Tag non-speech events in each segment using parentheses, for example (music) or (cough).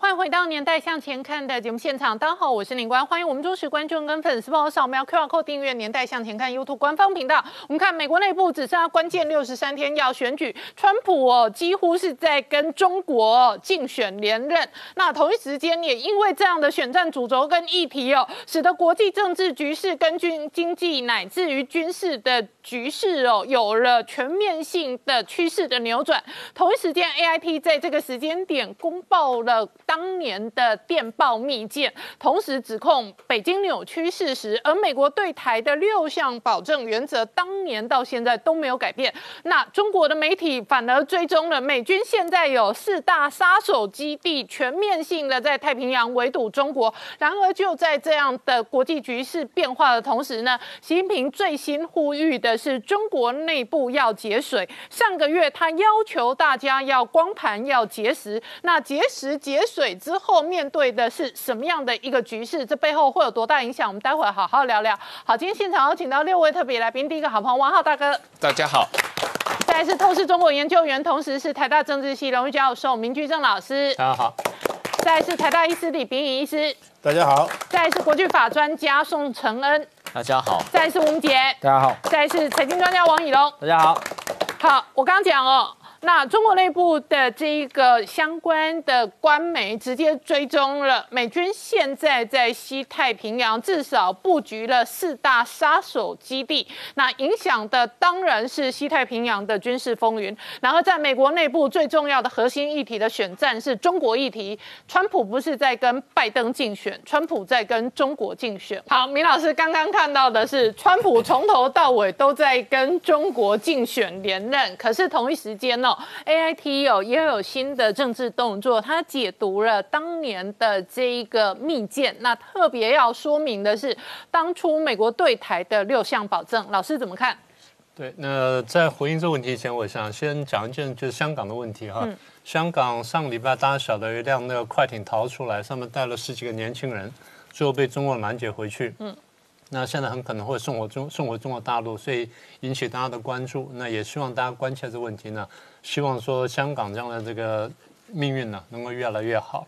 欢迎回到《年代向前看》的节目现场，大家好，我是林官，欢迎我们忠实观众跟粉丝帮我扫描 QR Code 订阅《年代向前看》YouTube 官方频道。我们看美国内部只剩下关键六十三天要选举，川普哦几乎是在跟中国竞选连任。那同一时间也因为这样的选战主轴跟议题哦，使得国际政治局势跟军经济乃至于军事的局势哦有了全面性的趋势的扭转。同一时间，AIT 在这个时间点公报了。当年的电报密件，同时指控北京扭曲事实，而美国对台的六项保证原则，当年到现在都没有改变。那中国的媒体反而追踪了美军现在有四大杀手基地，全面性的在太平洋围堵中国。然而就在这样的国际局势变化的同时呢，习近平最新呼吁的是中国内部要节水。上个月他要求大家要光盘要节食，那节食节水。水之后面对的是什么样的一个局势？这背后会有多大影响？我们待会儿好好聊聊。好，今天现场有请到六位特别来宾，第一个好朋友王浩大哥，大家好；再是透视中国研究员，同时是台大政治系荣誉教授明居正老师，大家好；再是台大医师李炳颖医师，大家好；再是国际法专家宋承恩，大家好；再是吴杰，大家好；再是财经专家王以龙，大家好。好，我刚刚讲哦。那中国内部的这一个相关的官媒直接追踪了美军现在在西太平洋至少布局了四大杀手基地，那影响的当然是西太平洋的军事风云。然后在美国内部最重要的核心议题的选战是中国议题，川普不是在跟拜登竞选，川普在跟中国竞选。好，明老师刚刚看到的是川普从头到尾都在跟中国竞选连任，可是同一时间呢 I T 哦也有新的政治动作，他解读了当年的这一个密件。那特别要说明的是，当初美国对台的六项保证，老师怎么看？对，那在回应这个问题前，我想先讲一件就是香港的问题哈。香港上礼拜大家晓得一辆那个快艇逃出来，上面带了十几个年轻人，最后被中国拦截回去。嗯。那现在很可能会送回中送回中国大陆，所以引起大家的关注。那也希望大家关切这个问题呢，希望说香港这样的这个命运呢能够越来越好。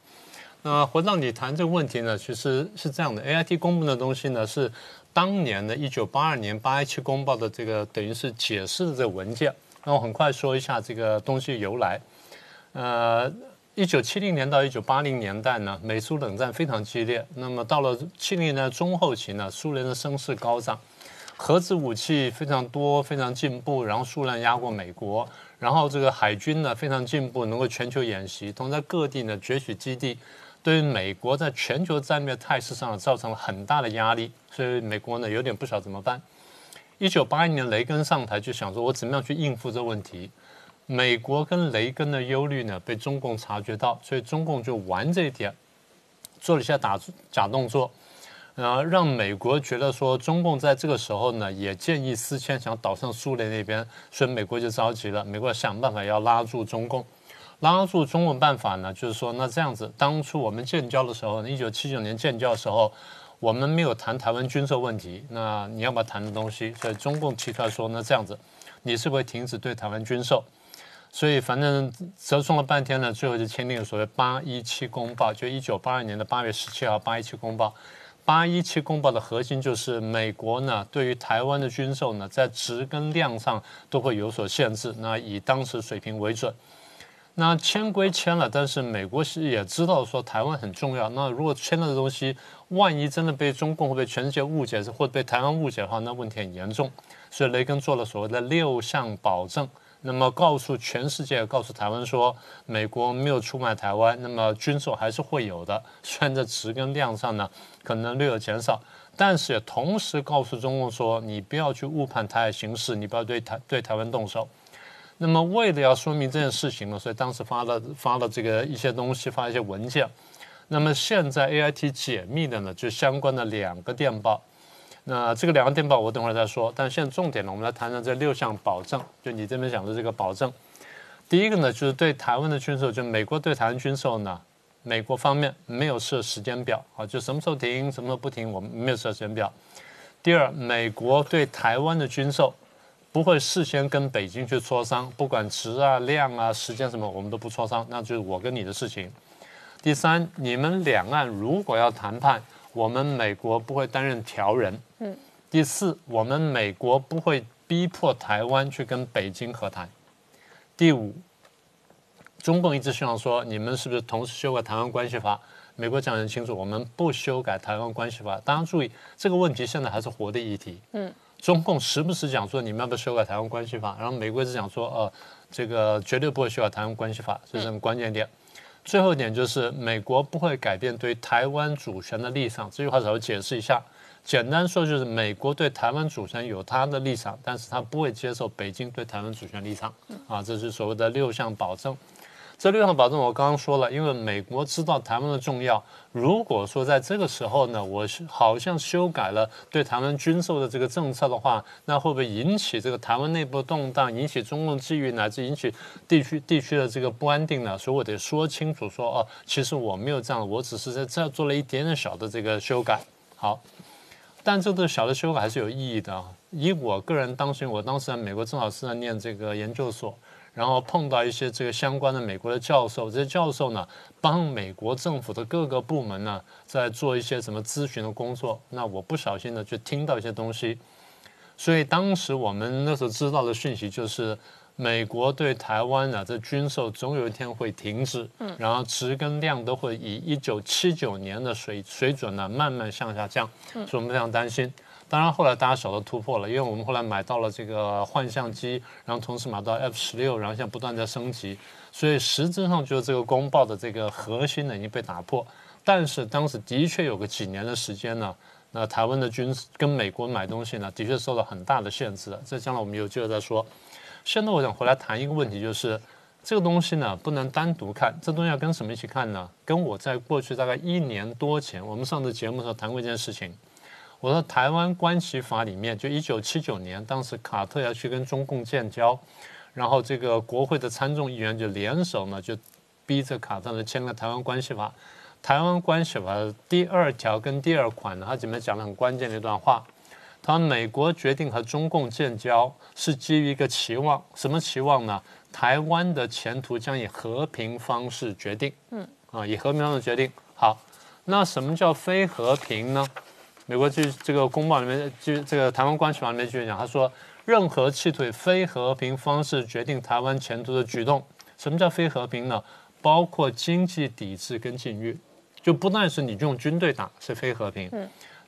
那回到你谈这个问题呢，其实是这样的，A I T 公布的东西呢是当年的一九八二年八一七公报的这个等于是解释的这个文件。那我很快说一下这个东西由来，呃。一九七零年到一九八零年代呢，美苏冷战非常激烈。那么到了七零年代中后期呢，苏联的声势高涨，核子武器非常多，非常进步，然后数量压过美国。然后这个海军呢非常进步，能够全球演习，同在各地呢攫取基地，对于美国在全球战略态势上造成了很大的压力。所以美国呢有点不晓怎么办。一九八一年雷根上台就想说，我怎么样去应付这问题。美国跟雷根的忧虑呢，被中共察觉到，所以中共就玩这一点，做了一下打假动作，呃，让美国觉得说中共在这个时候呢，也建议思迁，想倒向苏联那边，所以美国就着急了，美国想办法要拉住中共，拉住中共办法呢，就是说那这样子，当初我们建交的时候，一九七九年建交的时候，我们没有谈台湾军售问题，那你要不要谈的东西？所以中共提出来说，那这样子，你是不是停止对台湾军售？所以反正折冲了半天呢，最后就签订了所谓八一七公报，就一九八二年的八月十七号八一七公报。八一七公报的核心就是美国呢对于台湾的军售呢，在值跟量上都会有所限制，那以当时水平为准。那签归签了，但是美国是也知道说台湾很重要。那如果签了的东西，万一真的被中共或被全世界误解，或者被台湾误解的话，那问题很严重。所以雷根做了所谓的六项保证。那么告诉全世界，告诉台湾说，美国没有出卖台湾，那么军售还是会有的，(laughs) 虽然在值跟量上呢可能略有减少，但是也同时告诉中共说，你不要去误判台海形势，你不要对台对台湾动手。那么为了要说明这件事情呢，所以当时发了发了这个一些东西，发一些文件。那么现在 A I T 解密的呢，就相关的两个电报。那这个两个电报我等会儿再说，但现在重点呢，我们来谈谈这六项保证。就你这边讲的这个保证，第一个呢，就是对台湾的军售，就美国对台湾军售呢，美国方面没有设时间表啊，就什么时候停，什么时候不停，我们没有设时间表。第二，美国对台湾的军售不会事先跟北京去磋商，不管值啊、量啊、时间什么，我们都不磋商，那就是我跟你的事情。第三，你们两岸如果要谈判，我们美国不会担任调人。嗯。第四，我们美国不会逼迫台湾去跟北京和谈。第五，中共一直希望说，你们是不是同时修改台湾关系法？美国讲得很清楚，我们不修改台湾关系法。大家注意，这个问题现在还是活的议题。嗯。中共时不时讲说，你们要不要修改台湾关系法？然后美国一直讲说，呃，这个绝对不会修改台湾关系法，这是很关键点。最后一点就是，美国不会改变对台湾主权的立场。这句话稍微解释一下，简单说就是，美国对台湾主权有它的立场，但是它不会接受北京对台湾主权立场。啊，这是所谓的六项保证。这六项保证我刚刚说了，因为美国知道台湾的重要。如果说在这个时候呢，我好像修改了对台湾军售的这个政策的话，那会不会引起这个台湾内部动荡，引起中共觊觎，乃至引起地区地区的这个不安定呢？所以我得说清楚，说哦，其实我没有这样，我只是在这做了一点点小的这个修改。好，但这个小的修改还是有意义的。以我个人当时，我当时在美国正好是在念这个研究所。然后碰到一些这个相关的美国的教授，这些教授呢，帮美国政府的各个部门呢，在做一些什么咨询的工作。那我不小心呢就听到一些东西，所以当时我们那时候知道的讯息就是，美国对台湾呢这军售总有一天会停止，嗯，然后值跟量都会以一九七九年的水水准呢慢慢向下降，所以我们非常担心。当然，后来大家晓得突破了，因为我们后来买到了这个幻象机，然后同时买到 F 十六，然后现在不断在升级，所以实质上就是这个公报的这个核心呢已经被打破。但是当时的确有个几年的时间呢，那台湾的军跟美国买东西呢，的确受到很大的限制。这将来我们有机会再说。现在我想回来谈一个问题，就是这个东西呢不能单独看，这东西要跟什么一起看呢？跟我在过去大概一年多前，我们上次节目的时候谈过一件事情。我说台湾关系法里面，就一九七九年，当时卡特要去跟中共建交，然后这个国会的参众议员就联手呢，就逼着卡特呢签了台湾关系法。台湾关系法第二条跟第二款呢，它里面讲了很关键的一段话。他说美国决定和中共建交是基于一个期望，什么期望呢？台湾的前途将以和平方式决定。嗯，啊，以和平方式决定。好，那什么叫非和平呢？美国就这个公报里面，就这个台湾关系法里面继续讲，他说，任何企图以非和平方式决定台湾前途的举动，什么叫非和平呢？包括经济抵制跟禁运，就不但是你用军队打是非和平，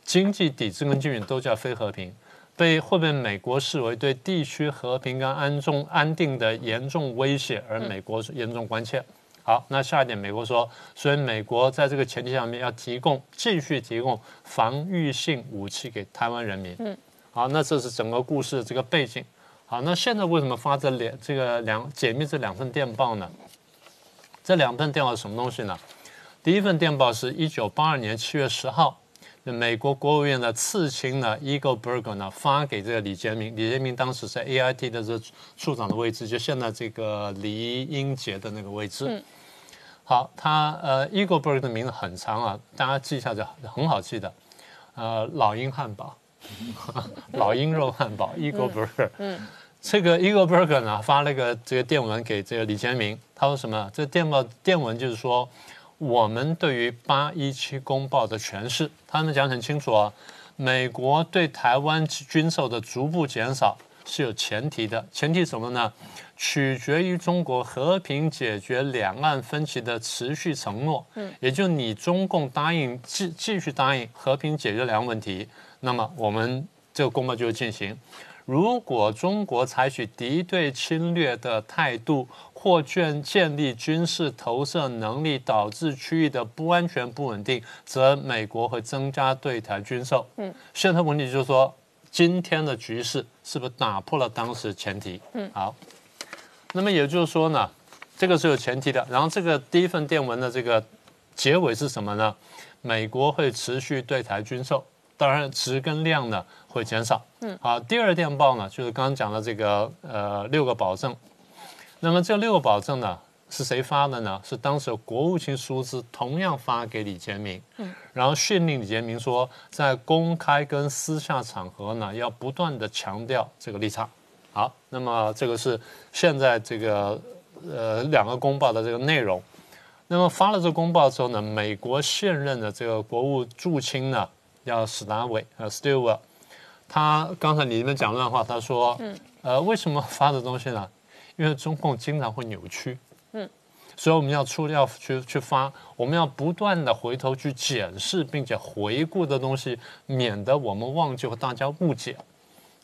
经济抵制跟禁运都叫非和平，被会被美国视为对地区和平跟安重安定的严重威胁，而美国严重关切。好，那下一点，美国说，所以美国在这个前提下面要提供继续提供防御性武器给台湾人民。嗯，好，那这是整个故事的这个背景。好，那现在为什么发这两这个两解密这两份电报呢？这两份电报是什么东西呢？第一份电报是一九八二年七月十号，美国国务院的次卿呢，Eagle Berger 呢发给这个李杰明，李杰明当时在 AIT 的这处长的位置，就现在这个李英杰的那个位置。好，他呃，Eagleburger 的名字很长啊，大家记一下就很好记的，呃，老鹰汉堡，(laughs) 老鹰肉汉堡，Eagleburg。嗯，这个 Eagle Burger 呢发了个这个电文给这个李杰明，他说什么？这电报电文就是说，我们对于八一七公报的诠释，他们讲很清楚啊，美国对台湾军售的逐步减少是有前提的，前提什么呢？取决于中国和平解决两岸分歧的持续承诺，嗯，也就你中共答应继继续答应和平解决两岸问题，那么我们这个公报就会进行。如果中国采取敌对侵略的态度或建建立军事投射能力，导致区域的不安全不稳定，则美国会增加对台军售。嗯，现在问题就是说，今天的局势是不是打破了当时前提？嗯，好。那么也就是说呢，这个是有前提的。然后这个第一份电文的这个结尾是什么呢？美国会持续对台军售，当然值跟量呢会减少。嗯，好，第二电报呢就是刚刚讲的这个呃六个保证。那么这六个保证呢，是谁发的呢？是当时国务卿舒兹同样发给李杰明，嗯，然后训令李杰明说，在公开跟私下场合呢，要不断的强调这个立场。好，那么这个是现在这个呃两个公报的这个内容。那么发了这个公报之后呢，美国现任的这个国务驻青呢，叫史达伟呃 Stewart，他刚才你们讲乱话，他说，嗯，呃，为什么发的东西呢？因为中共经常会扭曲。嗯所以我们要出要去去发，我们要不断的回头去检视，并且回顾的东西，免得我们忘记和大家误解。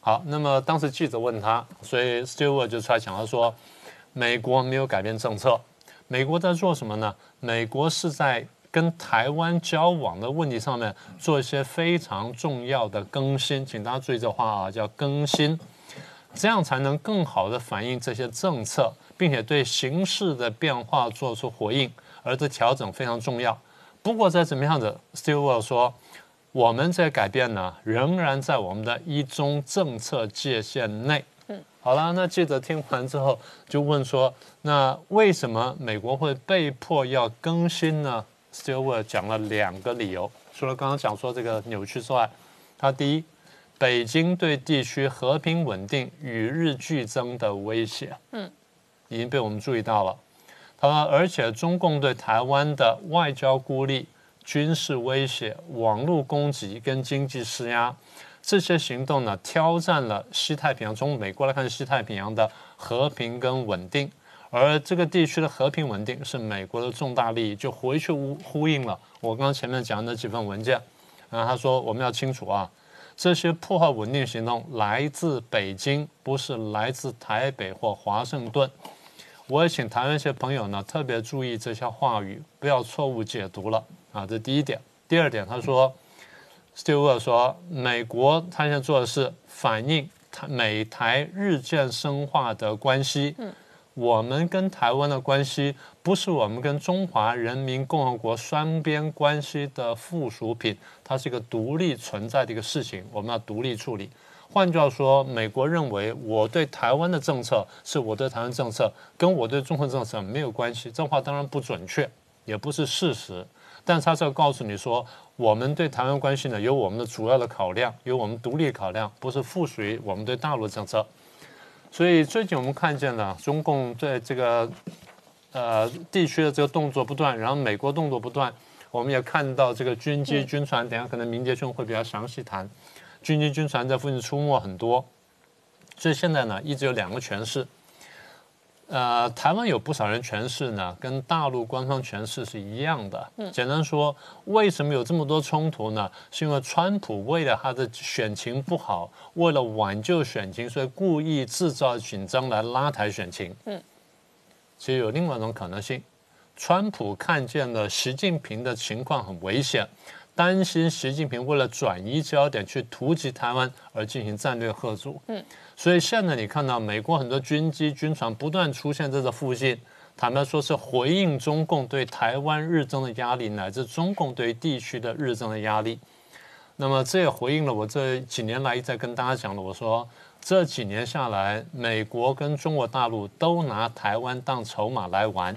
好，那么当时记者问他，所以 Stewart 就出来讲，他说美国没有改变政策，美国在做什么呢？美国是在跟台湾交往的问题上面做一些非常重要的更新，请大家注意这话啊，叫更新，这样才能更好的反映这些政策。并且对形势的变化做出回应，而这调整非常重要。不过在怎么样的，Stewart 说，我们这改变呢，仍然在我们的一中政策界限内。嗯，好了，那记者听完之后就问说，那为什么美国会被迫要更新呢？Stewart 讲了两个理由，除了刚刚讲说这个扭曲之外，他第一，北京对地区和平稳定与日俱增的威胁。嗯。已经被我们注意到了，他说，而且中共对台湾的外交孤立、军事威胁、网络攻击跟经济施压，这些行动呢，挑战了西太平洋。从美国来看，西太平洋的和平跟稳定，而这个地区的和平稳定是美国的重大利益，就回去呼呼应了我刚刚前面讲的几份文件。然后他说，我们要清楚啊，这些破坏稳定行动来自北京，不是来自台北或华盛顿。我也请台湾一些朋友呢特别注意这些话语，不要错误解读了啊！这第一点。第二点，他说，Stewart 说，美国他现在做的是反映台美台日渐深化的关系。嗯，我们跟台湾的关系不是我们跟中华人民共和国双边关系的附属品，它是一个独立存在的一个事情，我们要独立处理。换句话说，美国认为我对台湾的政策是我对台湾政策，跟我对中国政策没有关系。这话当然不准确，也不是事实。但是他是要告诉你说，我们对台湾关系呢，有我们的主要的考量，有我们独立考量，不是附属于我们对大陆政策。所以最近我们看见了中共在这个呃地区的这个动作不断，然后美国动作不断，我们也看到这个军机、军船，等下可能明杰兄会比较详细谈。军机军船在附近出没很多，所以现在呢，一直有两个诠释。呃，台湾有不少人诠释呢，跟大陆官方诠释是一样的。简单说，为什么有这么多冲突呢？是因为川普为了他的选情不好，为了挽救选情，所以故意制造紧张来拉抬选情。嗯，其实有另外一种可能性，川普看见了习近平的情况很危险。担心习近平为了转移焦点去突击台湾而进行战略合作，嗯，所以现在你看到美国很多军机、军船不断出现在这附近，坦白说是回应中共对台湾日增的压力，乃至中共对地区的日增的压力。那么这也回应了我这几年来一再跟大家讲的，我说这几年下来，美国跟中国大陆都拿台湾当筹码来玩。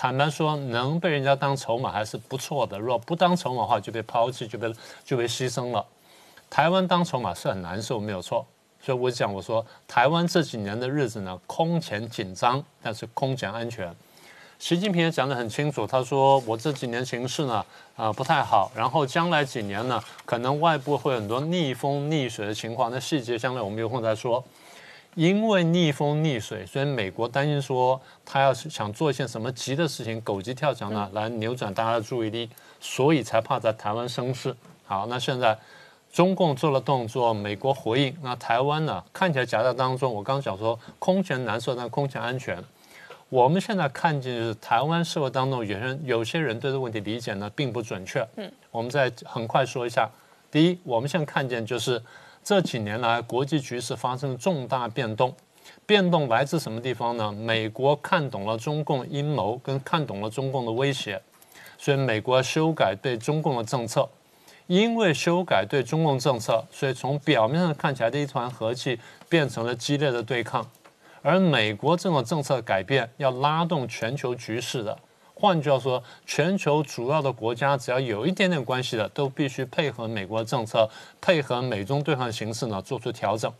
坦白说，能被人家当筹码还是不错的。如果不当筹码的话，就被抛弃，就被就被牺牲了。台湾当筹码是很难受，没有错。所以我讲，我说台湾这几年的日子呢，空前紧张，但是空前安全。习近平也讲得很清楚，他说我这几年形势呢，啊不太好。然后将来几年呢，可能外部会很多逆风逆水的情况。那细节将来我们有空再说。因为逆风逆水，所以美国担心说他要是想做一些什么急的事情，狗急跳墙呢，来扭转大家的注意力，所以才怕在台湾生事。好，那现在中共做了动作，美国回应，那台湾呢看起来夹在当中。我刚刚讲说空前难受，但空前安全。我们现在看见就是台湾社会当中有人有些人对这个问题理解呢并不准确。嗯，我们再很快说一下。第一，我们现在看见就是。这几年来，国际局势发生了重大变动，变动来自什么地方呢？美国看懂了中共阴谋，跟看懂了中共的威胁，所以美国修改对中共的政策。因为修改对中共政策，所以从表面上看起来的一团和气，变成了激烈的对抗。而美国这种政策改变要拉动全球局势的。换句话说，全球主要的国家只要有一点点关系的，都必须配合美国的政策，配合美中对抗形势呢，做出调整。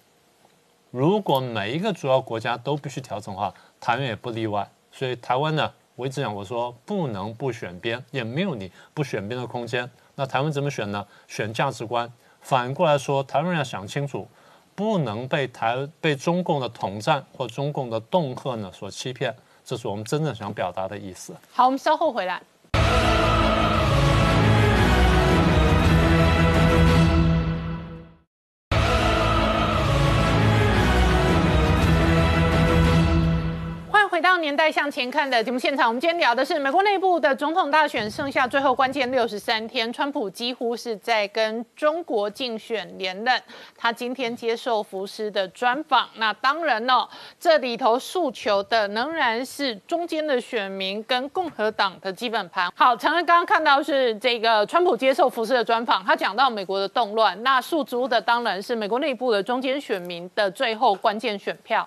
如果每一个主要国家都必须调整的话，台湾也不例外。所以台湾呢，我一直讲，我说不能不选边，也没有你不选边的空间。那台湾怎么选呢？选价值观。反过来说，台湾要想清楚，不能被台被中共的统战或中共的恫吓呢所欺骗。这是我们真正想表达的意思。好，我们稍后回来。年代向前看的节目现场，我们今天聊的是美国内部的总统大选，剩下最后关键六十三天，川普几乎是在跟中国竞选连任。他今天接受福斯的专访，那当然呢，这里头诉求的仍然是中间的选民跟共和党的基本盘。好，陈恩刚刚看到是这个川普接受福斯的专访，他讲到美国的动乱，那诉诸的当然是美国内部的中间选民的最后关键选票。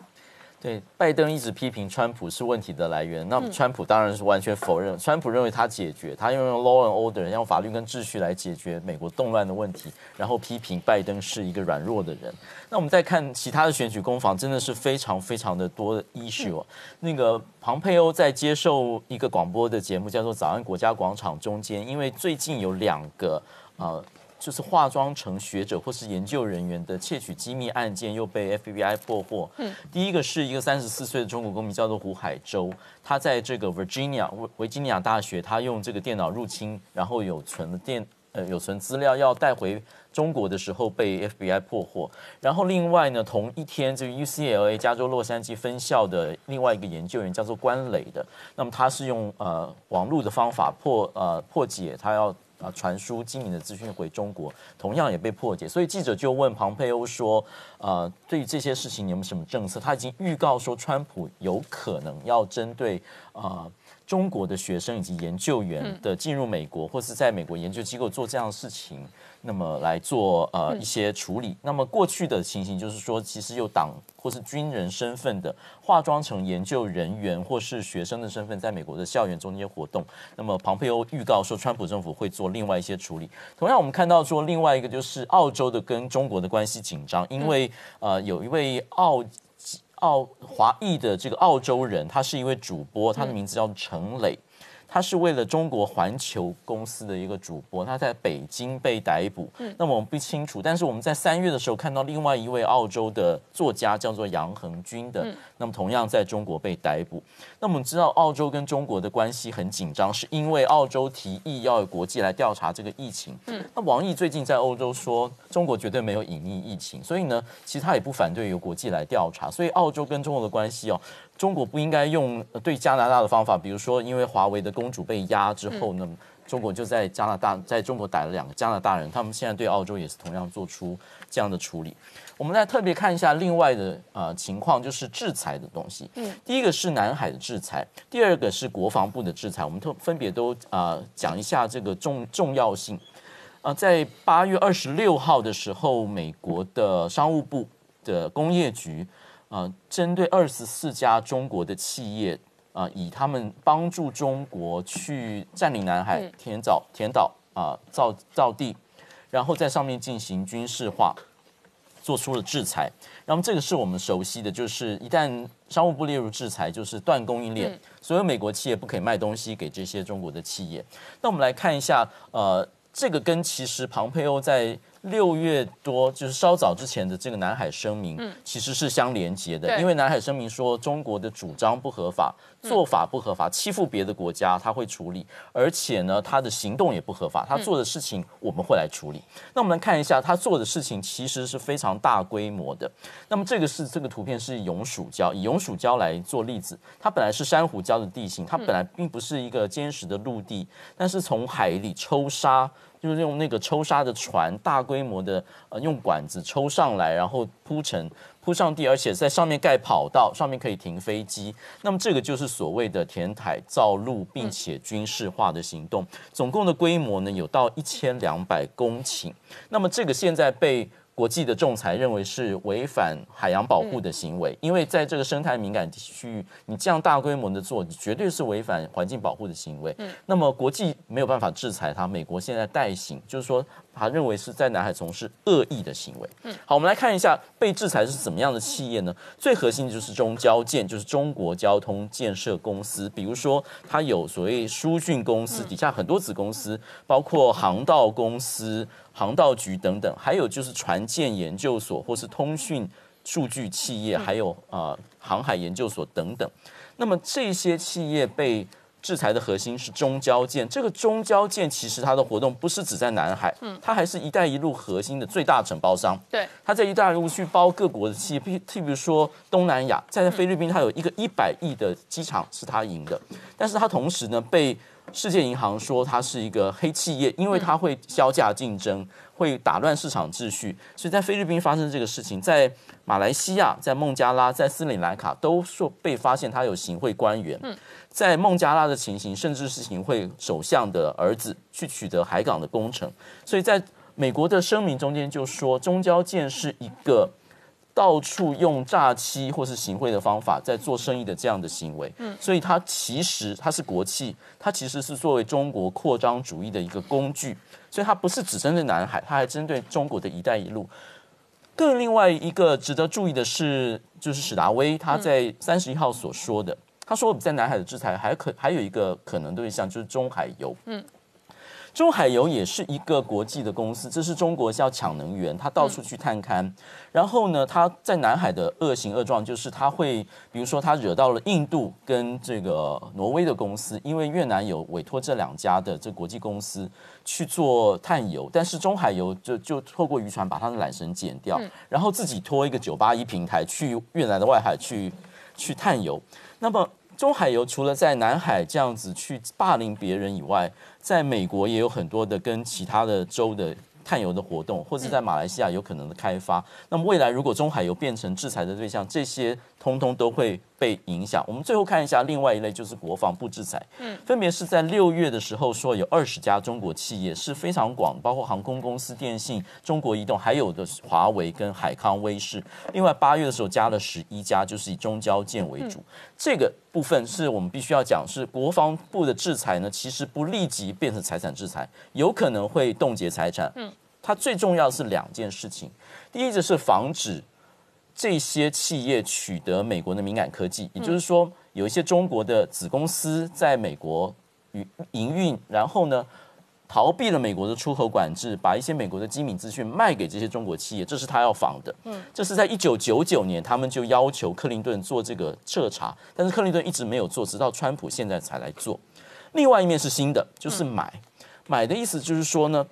对，拜登一直批评川普是问题的来源，那川普当然是完全否认。川普认为他解决，他用用 law and order，用法律跟秩序来解决美国动乱的问题，然后批评拜登是一个软弱的人。那我们再看其他的选举攻防，真的是非常非常的多的 issue。那个庞佩欧在接受一个广播的节目，叫做《早安国家广场》中间，因为最近有两个呃。就是化妆成学者或是研究人员的窃取机密案件又被 FBI 破获。嗯，第一个是一个三十四岁的中国公民，叫做胡海洲，他在这个 Virginia 维维吉尼亚大学，他用这个电脑入侵，然后有存电呃有存资料要带回中国的时候被 FBI 破获。然后另外呢，同一天这个 UCLA 加州洛杉矶分校的另外一个研究员叫做关磊的，那么他是用呃网络的方法破呃破解他要。啊，传输经营的资讯回中国，同样也被破解。所以记者就问庞佩欧说：“呃，对于这些事情，你有没有什么政策？”他已经预告说，川普有可能要针对啊中国的学生以及研究员的进入美国，或是在美国研究机构做这样的事情。那么来做呃一些处理。那么过去的情形就是说，其实有党或是军人身份的，化妆成研究人员或是学生的身份，在美国的校园中间活动。那么庞佩欧预告说，川普政府会做另外一些处理。同样，我们看到说，另外一个就是澳洲的跟中国的关系紧张，因为呃有一位澳澳华裔的这个澳洲人，他是一位主播，他的名字叫陈磊。他是为了中国环球公司的一个主播，他在北京被逮捕。嗯，那么我们不清楚，但是我们在三月的时候看到另外一位澳洲的作家叫做杨恒军的，那么同样在中国被逮捕。那我们知道澳洲跟中国的关系很紧张，是因为澳洲提议要有国际来调查这个疫情。嗯，那王毅最近在欧洲说中国绝对没有隐匿疫情，所以呢，其实他也不反对由国际来调查。所以澳洲跟中国的关系哦。中国不应该用对加拿大的方法，比如说，因为华为的公主被压之后呢，中国就在加拿大在中国逮了两个加拿大人，他们现在对澳洲也是同样做出这样的处理。我们再特别看一下另外的呃情况，就是制裁的东西。嗯，第一个是南海的制裁，第二个是国防部的制裁。我们特分别都啊讲一下这个重重要性。啊，在八月二十六号的时候，美国的商务部的工业局。呃，针对二十四家中国的企业，啊，以他们帮助中国去占领南海、填岛、填岛啊、造造地，然后在上面进行军事化，做出了制裁。那么这个是我们熟悉的，就是一旦商务部列入制裁，就是断供应链，所有美国企业不可以卖东西给这些中国的企业。那我们来看一下，呃，这个跟其实庞佩欧在。六月多就是稍早之前的这个南海声明，其实是相连接的。因为南海声明说中国的主张不合法，做法不合法，欺负别的国家他会处理，而且呢他的行动也不合法，他做的事情我们会来处理。那我们来看一下他做的事情其实是非常大规模的。那么这个是这个图片是永暑礁，以永暑礁来做例子，它本来是珊瑚礁的地形，它本来并不是一个坚实的陆地，但是从海里抽沙。就是用那个抽沙的船，大规模的呃用管子抽上来，然后铺成铺上地，而且在上面盖跑道，上面可以停飞机。那么这个就是所谓的填海造陆，并且军事化的行动。总共的规模呢有到一千两百公顷。那么这个现在被国际的仲裁认为是违反海洋保护的行为，因为在这个生态敏感区域，你这样大规模的做，你绝对是违反环境保护的行为。那么国际没有办法制裁它，美国现在代行，就是说他认为是在南海从事恶意的行为。嗯好，我们来看一下被制裁是怎么样的企业呢？最核心的就是中交建，就是中国交通建设公司，比如说它有所谓疏浚公司底下很多子公司，包括航道公司。航道局等等，还有就是船舰研究所或是通讯数据企业，还有啊航海研究所等等。那么这些企业被制裁的核心是中交建。这个中交建其实它的活动不是只在南海，嗯，它还是一带一路核心的最大承包商。对，它在一带一路去包各国的企业，譬譬如说东南亚，在菲律宾它有一个一百亿的机场是它赢的，但是它同时呢被。世界银行说它是一个黑企业，因为它会销价竞争，会打乱市场秩序。所以在菲律宾发生这个事情，在马来西亚、在孟加拉、在斯里兰卡都说被发现他有行贿官员。嗯在孟加拉的情形，甚至是行贿首相的儿子去取得海港的工程。所以在美国的声明中间就说，中交建是一个。到处用诈欺或是行贿的方法在做生意的这样的行为，嗯，所以它其实它是国企，它其实是作为中国扩张主义的一个工具，所以它不是只针对南海，它还针对中国的一带一路。更另外一个值得注意的是，就是史达威他在三十一号所说的，他说在南海的制裁还可还有一个可能对象就是中海油，嗯。中海油也是一个国际的公司，这是中国要抢能源，它到处去探勘。然后呢，它在南海的恶行恶状，就是它会，比如说它惹到了印度跟这个挪威的公司，因为越南有委托这两家的这国际公司去做探油，但是中海油就就透过渔船把它的缆绳剪掉，然后自己拖一个九八一平台去越南的外海去去探油。那么中海油除了在南海这样子去霸凌别人以外，在美国也有很多的跟其他的州的探油的活动，或者在马来西亚有可能的开发。那么未来如果中海油变成制裁的对象，这些。通通都会被影响。我们最后看一下另外一类，就是国防部制裁。嗯，分别是在六月的时候说有二十家中国企业是非常广，包括航空公司、电信、中国移动，还有的华为跟海康威视。另外八月的时候加了十一家，就是以中交建为主。这个部分是我们必须要讲，是国防部的制裁呢，其实不立即变成财产制裁，有可能会冻结财产。嗯，它最重要的是两件事情，第一个是防止。这些企业取得美国的敏感科技，也就是说，有一些中国的子公司在美国与营运，然后呢，逃避了美国的出口管制，把一些美国的机密资讯卖给这些中国企业，这是他要防的。嗯，这是在一九九九年，他们就要求克林顿做这个彻查，但是克林顿一直没有做，直到川普现在才来做。另外一面是新的，就是买，买的意思就是说呢。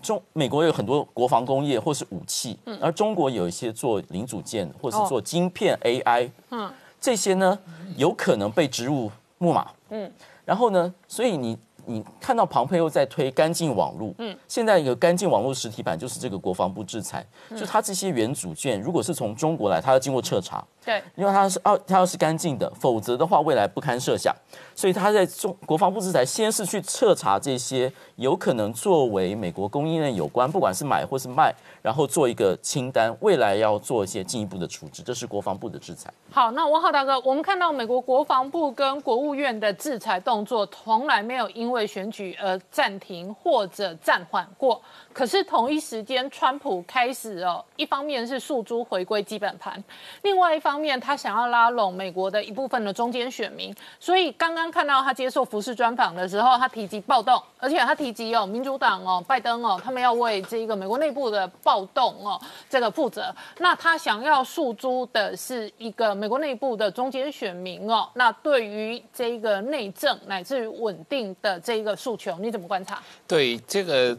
中美国有很多国防工业或是武器，而中国有一些做零组件或是做晶片 AI，嗯，这些呢有可能被植入木马，嗯，然后呢，所以你。你看到庞佩又在推干净网络，嗯，现在一个干净网络实体版就是这个国防部制裁，就它这些原组件如果是从中国来，它要经过彻查，对，因为它是哦，它要是干净的，否则的话未来不堪设想，所以他在中国防部制裁，先是去彻查这些有可能作为美国供应链有关，不管是买或是卖，然后做一个清单，未来要做一些进一步的处置，这是国防部的制裁。好，那王浩大哥，我们看到美国国防部跟国务院的制裁动作，从来没有因为选举而暂停或者暂缓过。可是同一时间，川普开始哦，一方面是诉诸回归基本盘，另外一方面他想要拉拢美国的一部分的中间选民。所以刚刚看到他接受福斯专访的时候，他提及暴动，而且他提及哦，民主党哦，拜登哦，他们要为这个美国内部的暴动哦这个负责。那他想要诉诸的是一个美国内部的中间选民哦。那对于这个内政乃至于稳定的这一个诉求，你怎么观察？对这个。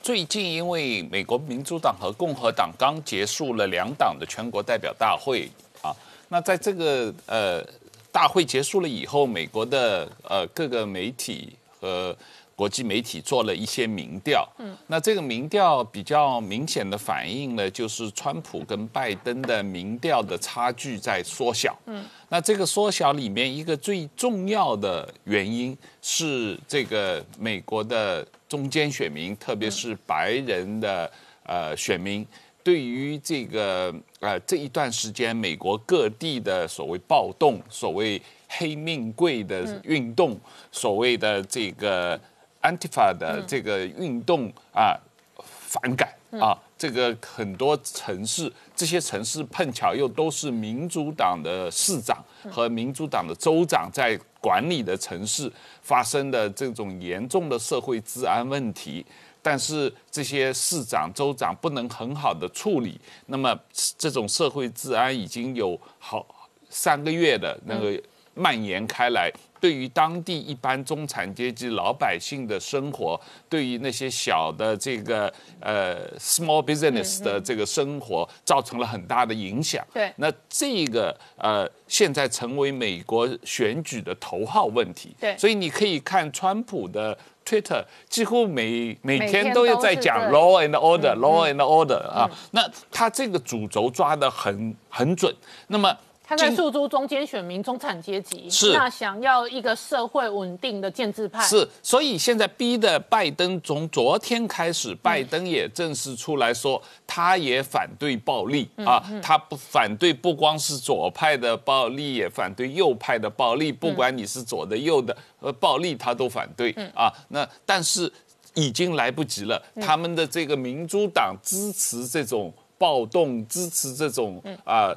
最近，因为美国民主党和共和党刚结束了两党的全国代表大会啊，那在这个呃大会结束了以后，美国的呃各个媒体和国际媒体做了一些民调，嗯，那这个民调比较明显的反映了，就是川普跟拜登的民调的差距在缩小，嗯，那这个缩小里面一个最重要的原因是这个美国的。中间选民，特别是白人的呃选民。对于这个呃这一段时间，美国各地的所谓暴动、所谓黑命贵的运动、所谓的这个 Antifa 的这个运动啊，反感啊，这个很多城市，这些城市碰巧又都是民主党的市长和民主党的州长在管理的城市，发生的这种严重的社会治安问题。但是这些市长、州长不能很好的处理，那么这种社会治安已经有好三个月的那个蔓延开来，对于当地一般中产阶级老百姓的生活，对于那些小的这个呃 small business 的这个生活，造成了很大的影响。对，那这个呃现在成为美国选举的头号问题。对，所以你可以看川普的。Twitter 几乎每每天都在讲 law and order，law and order 啊，那他这个主轴抓得很很准。那么他在诉诸中间选民、中产阶级，是那想要一个社会稳定的建制派。是，所以现在逼的拜登，从昨天开始，拜登也正式出来说，他也反对暴力啊，他不反对不光是左派的暴力，也反对右派的暴力，不管你是左的右的，呃，暴力他都反对啊。那但是已经来不及了，他们的这个民主党支持这种暴动，支持这种啊。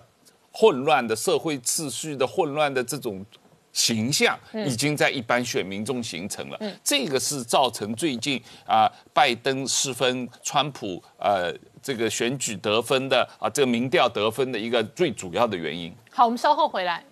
混乱的社会秩序的混乱的这种形象，已经在一般选民中形成了。这个是造成最近啊拜登失分、川普呃这个选举得分的啊这个民调得分的一个最主要的原因。好，我们稍后回来。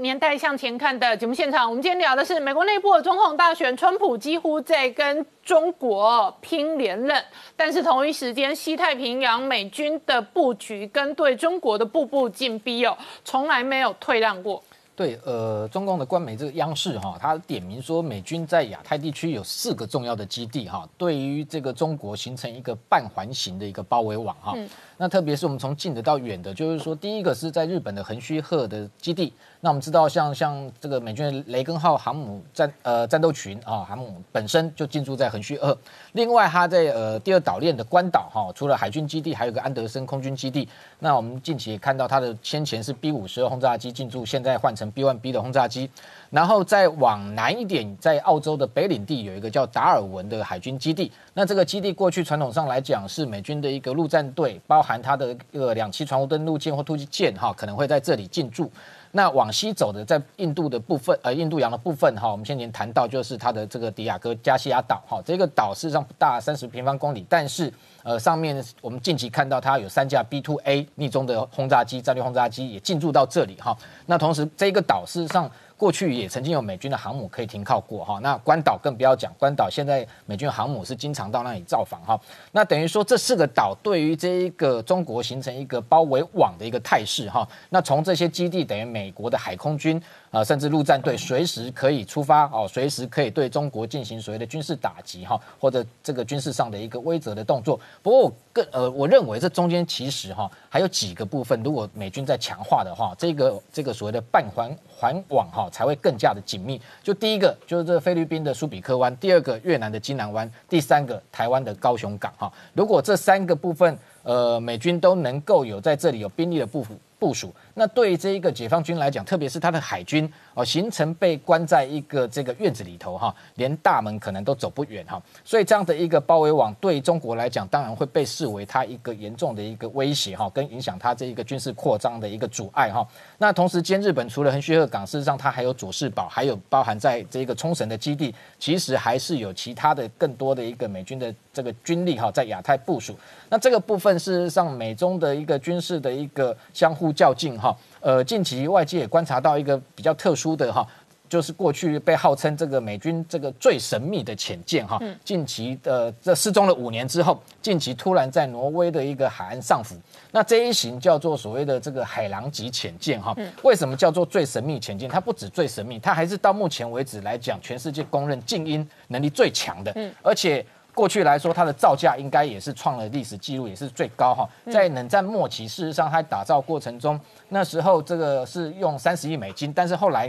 年代向前看的节目现场，我们今天聊的是美国内部的总统大选，川普几乎在跟中国拼连任，但是同一时间，西太平洋美军的布局跟对中国的步步进逼哦，从来没有退让过。对，呃，中共的官媒这个央视哈，它点名说美军在亚太地区有四个重要的基地哈，对于这个中国形成一个半环形的一个包围网哈。那特别是我们从近的到远的，就是说第一个是在日本的横须贺的基地。那我们知道，像像这个美军雷根号航母战呃战斗群啊，航母本身就进驻在横须贺。另外，它在呃第二岛链的关岛哈，除了海军基地，还有个安德森空军基地。那我们近期也看到，它的先前是 B 五十二轰炸机进驻，现在换成 B one B 的轰炸机。然后再往南一点，在澳洲的北领地有一个叫达尔文的海军基地。那这个基地过去传统上来讲是美军的一个陆战队，包含它的一个两栖船坞登陆舰或突击舰哈，可能会在这里进驻。那往西走的，在印度的部分，呃，印度洋的部分哈，我们先前谈到就是它的这个迪亚哥加西亚岛哈，这个岛事实上不大，三十平方公里，但是呃，上面我们近期看到它有三架 B two A 逆中的轰炸机，战略轰炸机也进驻到这里哈。那同时这个岛事实上。过去也曾经有美军的航母可以停靠过哈，那关岛更不要讲，关岛现在美军航母是经常到那里造访哈，那等于说这四个岛对于这一个中国形成一个包围网的一个态势哈，那从这些基地等于美国的海空军。啊，甚至陆战队随时可以出发哦，随时可以对中国进行所谓的军事打击哈，或者这个军事上的一个威慑的动作。不过，更呃，我认为这中间其实哈还有几个部分，如果美军在强化的话，这个这个所谓的半环环网哈才会更加的紧密。就第一个就是这菲律宾的苏比克湾，第二个越南的金南湾，第三个台湾的高雄港哈。如果这三个部分呃美军都能够有在这里有兵力的部署部署。那对这一个解放军来讲，特别是他的海军哦，形成被关在一个这个院子里头哈，连大门可能都走不远哈，所以这样的一个包围网对中国来讲，当然会被视为它一个严重的一个威胁哈，跟影响它这一个军事扩张的一个阻碍哈。那同时间，日本除了横须贺港，事实上它还有佐世保，还有包含在这个冲绳的基地，其实还是有其他的更多的一个美军的这个军力哈，在亚太部署。那这个部分事实上，美中的一个军事的一个相互较劲哈。呃，近期外界也观察到一个比较特殊的哈，就是过去被号称这个美军这个最神秘的潜舰哈，近期的这失踪了五年之后，近期突然在挪威的一个海岸上浮。那这一型叫做所谓的这个海狼级潜舰哈，为什么叫做最神秘潜舰？它不止最神秘，它还是到目前为止来讲，全世界公认静音能力最强的，而且。过去来说，它的造价应该也是创了历史记录，也是最高哈。在冷战末期，事实上它打造过程中，那时候这个是用三十亿美金，但是后来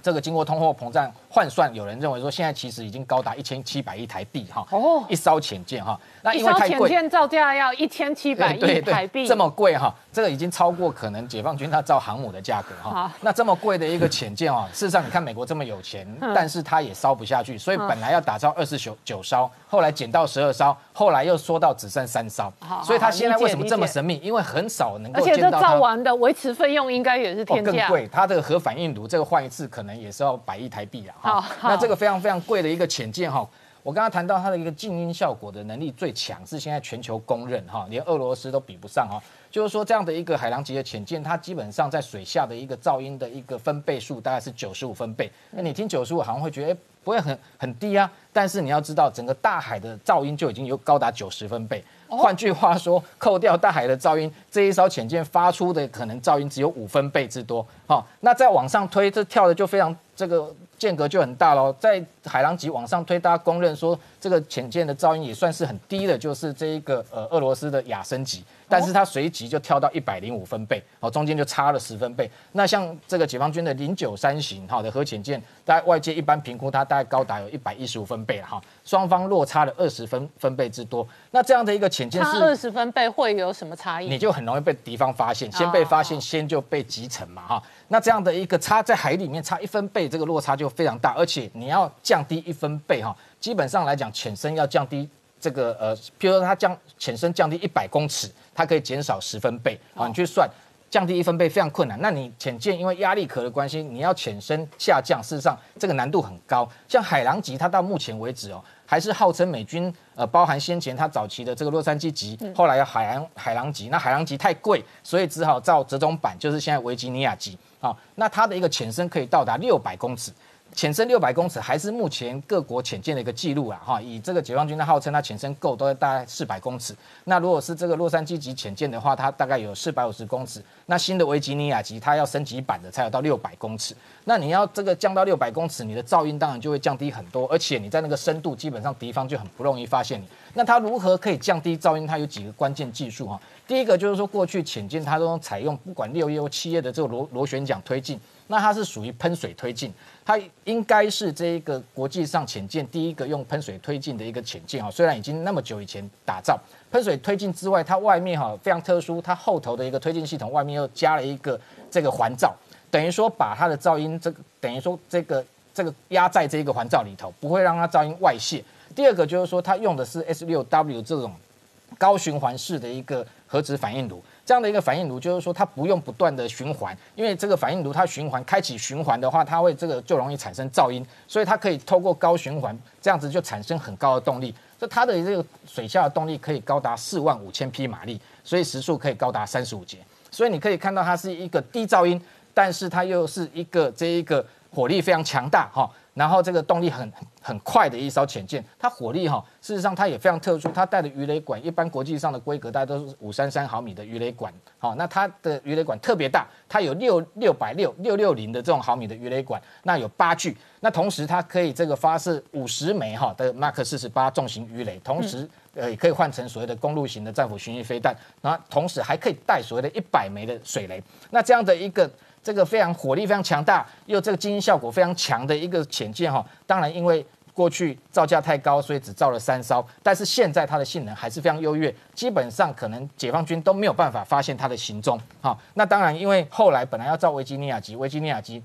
这个经过通货膨胀换算，有人认为说现在其实已经高达一千七百亿台币哈。哦一艘潜舰哈，那一艘因为太贵。潜舰造价要一千七百亿 (laughs) 台币，这么贵哈，这个已经超过可能解放军他造航母的价格哈好。那这么贵的一个潜舰哦，(laughs) 事实上你看美国这么有钱，嗯但是它也烧不下去，所以本来要打造二十九九艘，后来减到十二艘，后来又缩到只剩三艘。所以它现在为什么这么神秘？因为很少能而且这够见到它。造完的维持费用应该也是哦，天价。更贵，它这个核反应炉这个换一次可能也是要百亿台币啊。那这个非常非常贵的一个潜舰哈，我刚刚谈到它的一个静音效果的能力最强，是现在全球公认哈，连俄罗斯都比不上哈。就是说这样的一个海狼级的潜舰，它基本上在水下的一个噪音的一个分贝数大概是九十五分贝。那你听九十五好像会觉得哎不会很很低啊，但是你要知道整个大海的噪音就已经有高达九十分贝。换句话说，扣掉大海的噪音，这一艘潜舰发出的可能噪音只有五分贝之多。好、那再往上推，这跳的就非常这个间隔就很大喽。在海狼级往上推，大家公认说这个潜舰的噪音也算是很低的，就是这一个呃俄罗斯的雅森级，但是它随即就跳到一百零五分贝，哦，中间就差了十分贝。那像这个解放军的零九三型好的核潜舰，大概外界一般评估它大概高达有一百一十五分贝了哈，双方落差了二十分分贝之多。那这样的一个潜舰是差二十分贝会有什么差异？你就很容易被敌方发现，先被发现，先就被击沉嘛哈。那这样的一个差在海里面差一分贝，这个落差就非常大，而且你要降低一分贝哈，基本上来讲潜深要降低这个呃，譬如说它降潜深降低一百公尺，它可以减少十分贝，好，你去算。降低一分贝非常困难，那你潜舰因为压力壳的关系，你要潜深下降，事实上这个难度很高。像海狼级，它到目前为止哦，还是号称美军呃，包含先前它早期的这个洛杉矶级，后来要海洋海狼级，那海狼级太贵，所以只好造折中版，就是现在维吉尼亚级。好、那它的一个潜深可以到达六百公尺。潜深六百公尺还是目前各国潜舰的一个记录啊，哈，以这个解放军的号称它潜深够都在大概四百公尺。那如果是这个洛杉矶级潜舰的话，它大概有四百五十公尺。那新的维吉尼亚级它要升级版的才有到六百公尺。那你要这个降到六百公尺，你的噪音当然就会降低很多，而且你在那个深度基本上敌方就很不容易发现你。那它如何可以降低噪音？它有几个关键技术哈。第一个就是说，过去潜舰它都采用不管六叶或七叶的这个螺螺旋桨推进，那它是属于喷水推进，它应该是这一个国际上潜舰第一个用喷水推进的一个潜舰啊。虽然已经那么久以前打造，喷水推进之外，它外面哈非常特殊，它后头的一个推进系统外面又加了一个这个环罩，等于说把它的噪音这个等于说这个这个压在这一个环罩里头，不会让它噪音外泄。第二个就是说，它用的是 S 六 W 这种高循环式的一个核子反应炉，这样的一个反应炉就是说它不用不断的循环，因为这个反应炉它循环开启循环的话，它会这个就容易产生噪音，所以它可以透过高循环，这样子就产生很高的动力。这它的这个水下的动力可以高达四万五千匹马力，所以时速可以高达三十五节。所以你可以看到它是一个低噪音，但是它又是一个这一个火力非常强大哈，然后这个动力很很快的一艘潜舰，它火力哈，事实上它也非常特殊，它带的鱼雷管，一般国际上的规格大概都是五三三毫米的鱼雷管，好，那它的鱼雷管特别大，它有六六百六六六零的这种毫米的鱼雷管，那有八具，那同时它可以这个发射五十枚哈的 Mark 四十八重型鱼雷，同时呃也可以换成所谓的公路型的战斧巡弋飞弹，然后同时还可以带所谓的一百枚的水雷，那这样的一个。这个非常火力非常强大，又这个静音效果非常强的一个潜舰哈，当然因为过去造价太高，所以只造了三艘，但是现在它的性能还是非常优越，基本上可能解放军都没有办法发现它的行踪。好，那当然因为后来本来要造维吉尼亚级，维吉尼亚级。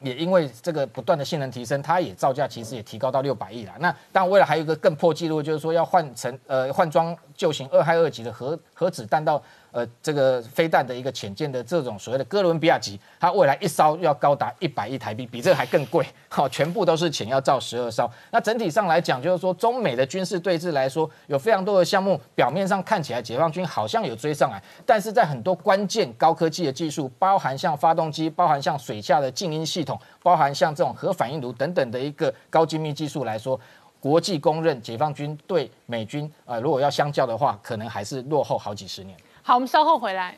也因为这个不断的性能提升，它也造价其实也提高到六百亿了。那当然，未来还有一个更破纪录，就是说要换成呃换装旧型二亥二级的核核子弹道呃这个飞弹的一个潜舰的这种所谓的哥伦比亚级，它未来一艘要高达一百亿台币，比这个还更贵。(laughs) 好，全部都是钱，要造十二艘。那整体上来讲，就是说中美的军事对峙来说，有非常多的项目，表面上看起来解放军好像有追上来，但是在很多关键高科技的技术，包含像发动机，包含像水下的静音系统，包含像这种核反应炉等等的一个高精密技术来说。国际公认，解放军对美军，呃，如果要相较的话，可能还是落后好几十年。好，我们稍后回来。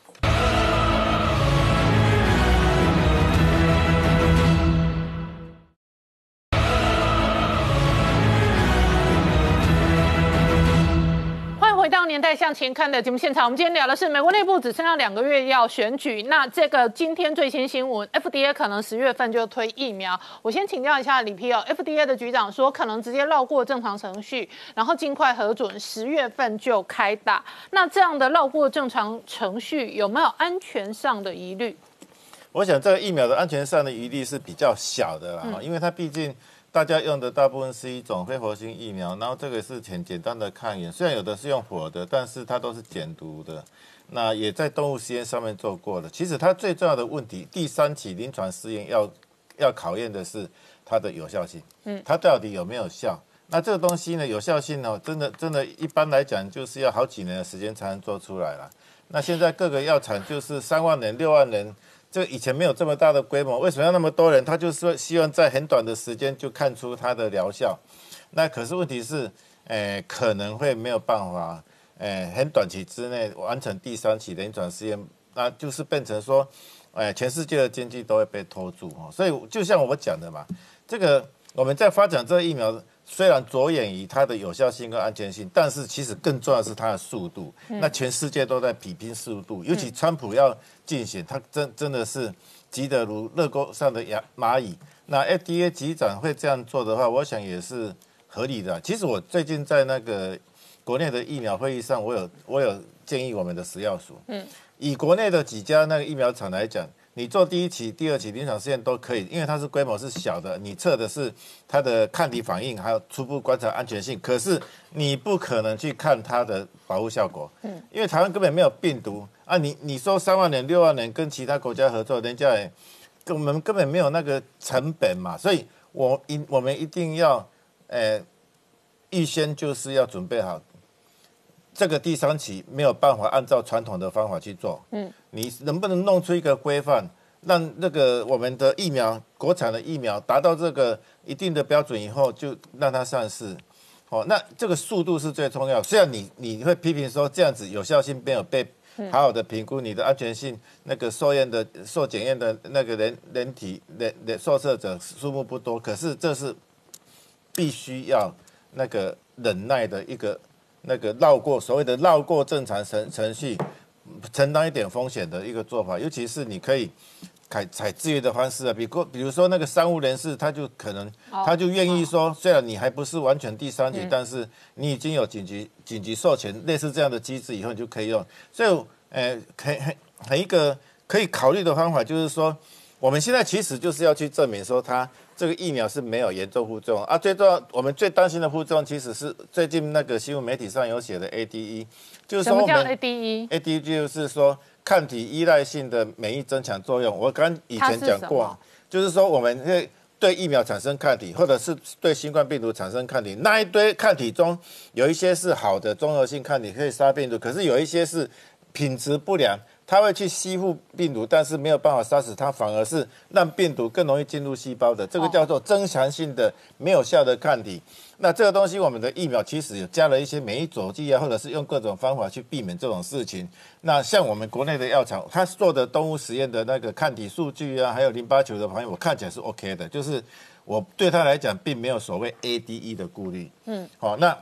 代向前看的节目现场，我们今天聊的是美国内部只剩下两个月要选举，那这个今天最新新闻，FDA 可能十月份就推疫苗。我先请教一下李皮哦，FDA 的局长说可能直接绕过正常程序，然后尽快核准，十月份就开打。那这样的绕过正常程序有没有安全上的疑虑？我想这个疫苗的安全上的疑虑是比较小的啦，因为它毕竟。大家用的大部分是一种非活性疫苗，然后这个是很简单的抗原，虽然有的是用活的，但是它都是减毒的。那也在动物实验上面做过了。其实它最重要的问题，第三期临床试验要要考验的是它的有效性，嗯，它到底有没有效？那这个东西呢，有效性呢，真的真的，一般来讲就是要好几年的时间才能做出来了。那现在各个药厂就是三万人、六万人。这以前没有这么大的规模，为什么要那么多人？他就是说希望在很短的时间就看出它的疗效。那可是问题是，诶，可能会没有办法，诶，很短期之内完成第三期临床试验，那就是变成说，诶，全世界的经济都会被拖住哦。所以就像我讲的嘛，这个我们在发展这个疫苗。虽然着眼于它的有效性跟安全性，但是其实更重要的是它的速度。那全世界都在比拼速度，尤其川普要竞选，他真真的是急得如热锅上的蚂蚂蚁。那 FDA 局长会这样做的话，我想也是合理的。其实我最近在那个国内的疫苗会议上，我有我有建议我们的食药署，嗯，以国内的几家那个疫苗厂来讲。你做第一期、第二期临床试验都可以，因为它是规模是小的，你测的是它的抗体反应，还有初步观察安全性。可是你不可能去看它的保护效果，嗯，因为台湾根本没有病毒啊。你你说三万年、六万年跟其他国家合作，人家也跟我们根本没有那个成本嘛，所以我一我们一定要，呃，预先就是要准备好。这个第三期没有办法按照传统的方法去做，嗯，你能不能弄出一个规范，让那个我们的疫苗国产的疫苗达到这个一定的标准以后，就让它上市，哦，那这个速度是最重要。虽然你你会批评说这样子有效性没有被好好的评估，你的安全性，那个受验的受检验的那个人人体人人受测者数目不多，可是这是必须要那个忍耐的一个。那个绕过所谓的绕过正常程程序，承担一点风险的一个做法，尤其是你可以采采自愿的方式啊，比如比如说那个商务人士，他就可能他就愿意说，虽然你还不是完全第三级，但是你已经有紧急紧急授权类似这样的机制，以后你就可以用。所以，呃，很很很一个可以考虑的方法就是说，我们现在其实就是要去证明说它。这个疫苗是没有严重副作用啊！最重要，我们最担心的副作用其实是最近那个新闻媒体上有写的 ADE，就是说我们 ADE？ADE 就是说抗体依赖性的免疫增强作用。我刚以前讲过，就是说我们会对疫苗产生抗体，或者是对新冠病毒产生抗体。那一堆抗体中有一些是好的综合性抗体，可以杀病毒，可是有一些是品质不良。它会去吸附病毒，但是没有办法杀死它，反而是让病毒更容易进入细胞的。这个叫做增强性的没有效的抗体。那这个东西，我们的疫苗其实有加了一些免疫佐剂啊，或者是用各种方法去避免这种事情。那像我们国内的药厂，它做的动物实验的那个抗体数据啊，还有淋巴球的反应，我看起来是 OK 的。就是我对他来讲，并没有所谓 ADE 的顾虑。嗯，好，那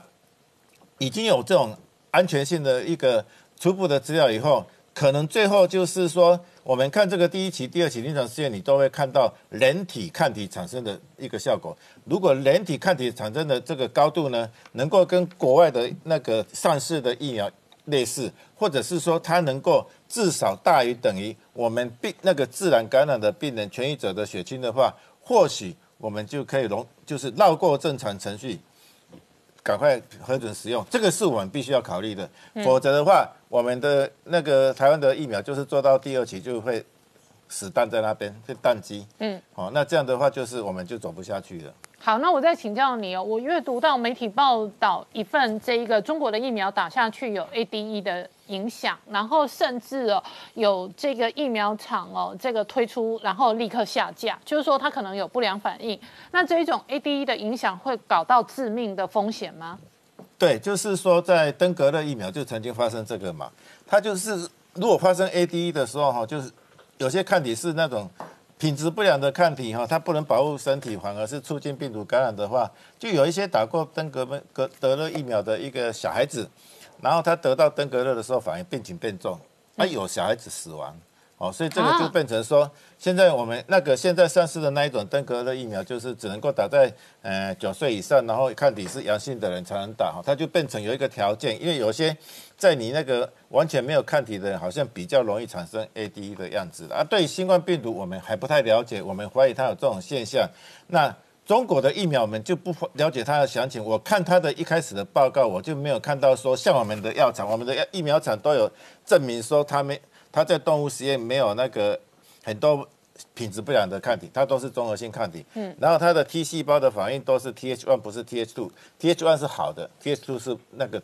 已经有这种安全性的一个初步的资料以后。可能最后就是说，我们看这个第一期、第二期临床试验，你都会看到人体抗体产生的一个效果。如果人体抗体产生的这个高度呢，能够跟国外的那个上市的疫苗类似，或者是说它能够至少大于等于我们病那个自然感染的病人痊愈者的血清的话，或许我们就可以容就是绕过正常程序。赶快核准使用，这个是我们必须要考虑的。否则的话，我们的那个台湾的疫苗就是做到第二期就会死蛋在那边，会宕机。嗯，好，那这样的话就是我们就走不下去了。好，那我再请教你哦。我阅读到媒体报道一份，这一个中国的疫苗打下去有 ADE 的影响，然后甚至哦有这个疫苗厂哦这个推出，然后立刻下架，就是说它可能有不良反应。那这一种 ADE 的影响会搞到致命的风险吗？对，就是说在登革热疫苗就曾经发生这个嘛。它就是如果发生 ADE 的时候哈，就是有些抗体是那种。品质不良的抗体哈，它不能保护身体，反而是促进病毒感染的话，就有一些打过登革格德勒疫苗的一个小孩子，然后他得到登革热的时候，反而病情变重，啊，有小孩子死亡。哦，所以这个就变成说，现在我们那个现在上市的那一种登革热疫苗，就是只能够打在呃九岁以上，然后抗体是阳性的人才能打哈，它就变成有一个条件，因为有些在你那个完全没有抗体的人，好像比较容易产生 AD 的样子啊。对新冠病毒我们还不太了解，我们怀疑它有这种现象。那中国的疫苗我们就不了解它的详情，我看它的一开始的报告，我就没有看到说像我们的药厂，我们的疫苗厂都有证明说他们。它在动物实验没有那个很多品质不良的抗体，它都是综合性抗体。嗯，然后它的 T 细胞的反应都是 Th1，不是 Th2。Th1 是好的，Th2 是那个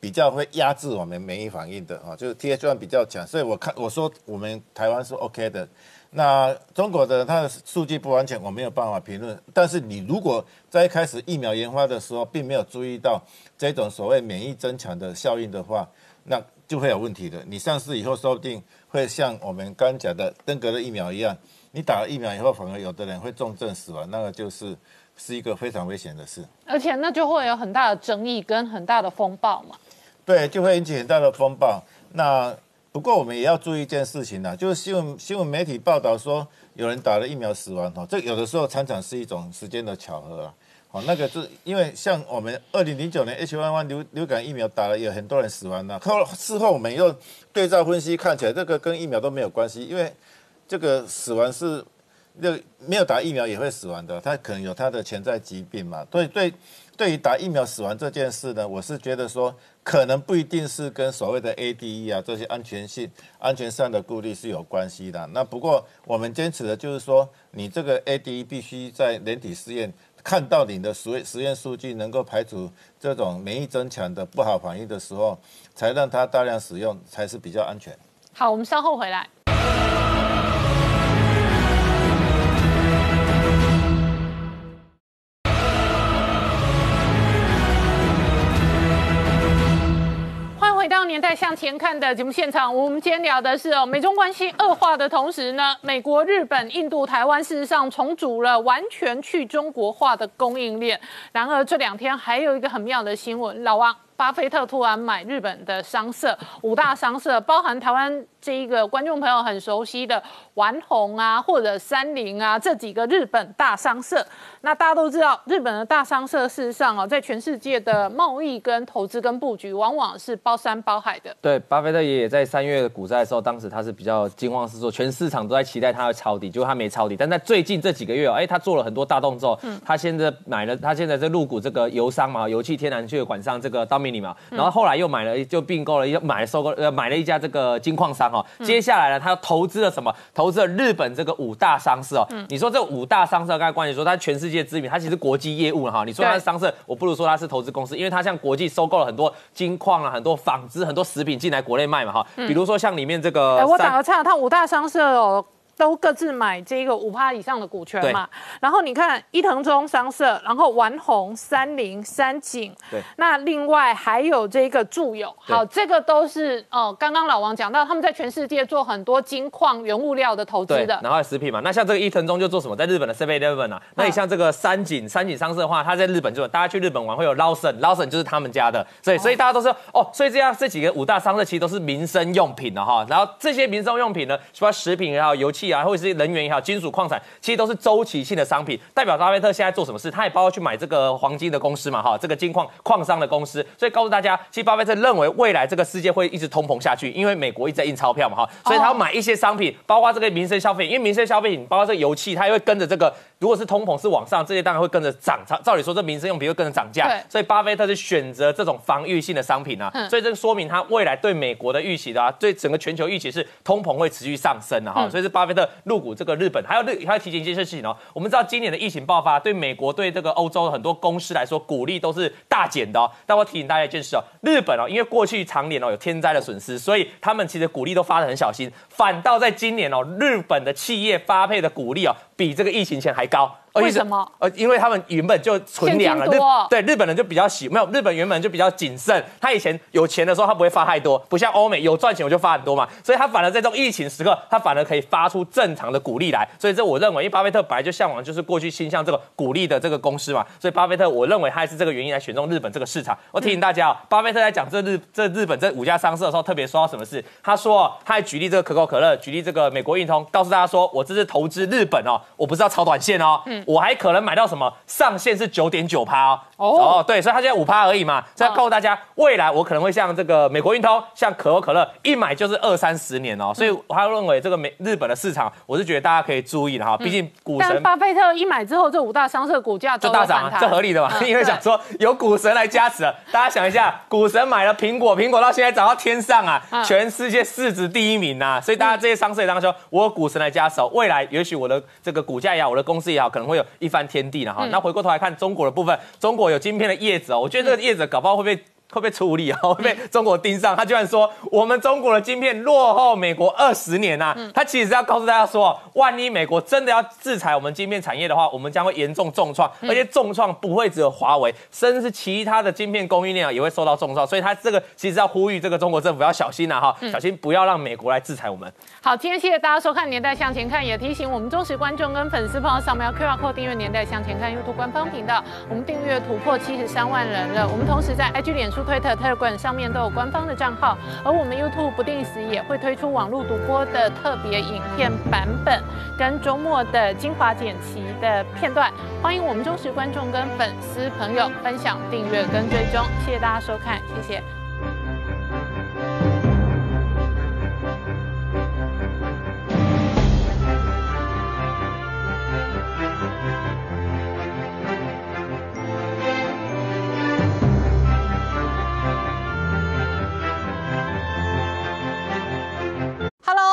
比较会压制我们免疫反应的啊，就是 Th1 比较强。所以我看我说我们台湾是 OK 的，那中国的它的数据不完全，我没有办法评论。但是你如果在一开始疫苗研发的时候，并没有注意到这种所谓免疫增强的效应的话，那。就会有问题的。你上市以后，说不定会像我们刚讲的登革的疫苗一样，你打了疫苗以后，反而有的人会重症死亡，那个就是是一个非常危险的事。而且那就会有很大的争议跟很大的风暴嘛。对，就会引起很大的风暴。那不过我们也要注意一件事情呢，就是新闻新闻媒体报道说有人打了疫苗死亡哈，这有的时候常常是一种时间的巧合啊。哦，那个是因为像我们二零零九年 H1N1 流流感疫苗打了，有很多人死亡了。后事后我们又对照分析，看起来这个跟疫苗都没有关系，因为这个死亡是那没有打疫苗也会死亡的，他可能有他的潜在疾病嘛。所以对，对于打疫苗死亡这件事呢，我是觉得说可能不一定是跟所谓的 ADE 啊这些安全性、安全上的顾虑是有关系的。那不过我们坚持的就是说，你这个 ADE 必须在人体试验。看到你的实实验数据能够排除这种免疫增强的不好反应的时候，才让它大量使用才是比较安全。好，我们稍后回来。年代向前看的节目现场，我们今天聊的是哦，美中关系恶化的同时呢，美国、日本、印度、台湾事实上重组了完全去中国化的供应链。然而这两天还有一个很妙的新闻，老王。巴菲特突然买日本的商社，五大商社包含台湾这一个观众朋友很熟悉的丸红啊，或者三菱啊这几个日本大商社。那大家都知道，日本的大商社事实上哦，在全世界的贸易跟投资跟布局，往往是包山包海的。对，巴菲特爷爷在三月股灾的时候，当时他是比较惊慌失措，全市场都在期待他会抄底，结果他没抄底。但在最近这几个月哦，哎，他做了很多大动作。嗯，他现在买了，他现在在入股这个油商嘛，油气天然气管上这个 n 嘛，然后后来又买了，就并购了，又买了收购，呃，买了一家这个金矿商哦。接下来呢，他又投资了什么？投资了日本这个五大商社哦。你说这五大商社，刚才关于说他全世界知名，他其实国际业务了哈。你说他是商社，我不如说他是投资公司，因为他向国际收购了很多金矿啊，很多纺织、很多食品进来国内卖嘛哈。比如说像里面这个，我打个岔，他五大商社哦。都各自买这个五趴以上的股权嘛，然后你看伊藤忠商社，然后丸红、三菱、三井，对，那另外还有这个住友，好，这个都是哦，刚刚老王讲到他们在全世界做很多金矿原物料的投资的，然后食品嘛，那像这个伊藤忠就做什么，在日本的 Seven Eleven 啊，那你像这个三井，三井商社的话，他在日本就大家去日本玩会有 Lawson，Lawson 就是他们家的，所以所以大家都说哦，所以这样这几个五大商社其实都是民生用品的哈，然后这些民生用品呢，什么食品也好，油气啊，或者是能源。也好，金属矿产其实都是周期性的商品。代表巴菲特现在做什么事？他也包括去买这个黄金的公司嘛，哈，这个金矿矿商的公司。所以告诉大家，其实巴菲特认为未来这个世界会一直通膨下去，因为美国一直在印钞票嘛，哈，所以他要买一些商品，包括这个民生消费，因为民生消费品包括这个油气，它也会跟着这个。如果是通膨是往上，这些当然会跟着涨。照理说，这民生用品会跟着涨价。所以巴菲特是选择这种防御性的商品啊。所以这个说明他未来对美国的预期的啊，对整个全球预期是通膨会持续上升的哈。所以是巴菲的入股这个日本，还有日还要提醒一件事情哦。我们知道今年的疫情爆发，对美国对这个欧洲很多公司来说，股利都是大减的哦。但我提醒大家一件事哦，日本哦，因为过去常年哦有天灾的损失，所以他们其实股利都发的很小心。反倒在今年哦，日本的企业发配的股利哦。比这个疫情前还高为什么？呃，因为他们原本就存粮了，日对日本人就比较喜没有日本原本就比较谨慎，他以前有钱的时候他不会发太多，不像欧美有赚钱我就发很多嘛，所以他反而在这种疫情时刻，他反而可以发出正常的股利来，所以这我认为，因为巴菲特本来就向往就是过去倾向这个股利的这个公司嘛，所以巴菲特我认为他也是这个原因来选中日本这个市场。我提醒大家哦，巴菲特在讲这日这日本这五家商社的时候，特别说到什么事？他说哦他还举例这个可口可乐，举例这个美国运通，告诉大家说我这是投资日本哦，我不是要炒短线哦，我还可能买到什么上限是九点九趴哦。哦。哦，对，所以他现在五趴而已嘛，所以要告诉大家，未来我可能会像这个美国运通，像可口可乐，一买就是二三十年哦，所以我还认为这个美日本的市场，我是觉得大家可以注意的哈，毕竟股但神巴菲特一买之后，这五大商社股价都就大涨啊，这合理的嘛，嗯因为想说有股神来加持了。大家想一下，股神买了苹果，苹果到现在涨到天上啊，嗯。全世界市值第一名呐、所以大家这些商社也当说，我有股神来加持哦，未来也许我的这个股价也好，我的公司也好，可能会有一番天地了嗯哈。那回过头来看中国的部分，中国有晶片的叶子哦，我觉得这个叶子搞不好会被。会被处理啊，(laughs) 会被中国盯上。他居然说我们中国的晶片落后美国二十年呐、嗯他其实是要告诉大家说，万一美国真的要制裁我们晶片产业的话，我们将会严重重创，嗯而且重创不会只有华为，甚至其他的晶片供应链啊也会受到重创。所以他这个其实要呼吁这个中国政府要小心啊哈，嗯小心不要让美国来制裁我们。好，今天谢谢大家收看《年代向前看》，也提醒我们忠实观众跟粉丝朋友扫描 QR code 订阅《年代向前看》YouTube 官方频道。我们订阅突破七十三万人了。我们同时在 IG、脸书、推特、Telegram 上面都有官方的账号，而我们 YouTube 不定时也会推出网络独播的特别影片版本，跟周末的精华剪辑的片段。欢迎我们忠实观众跟粉丝朋友分享、订阅跟追踪。谢谢大家收看，谢谢。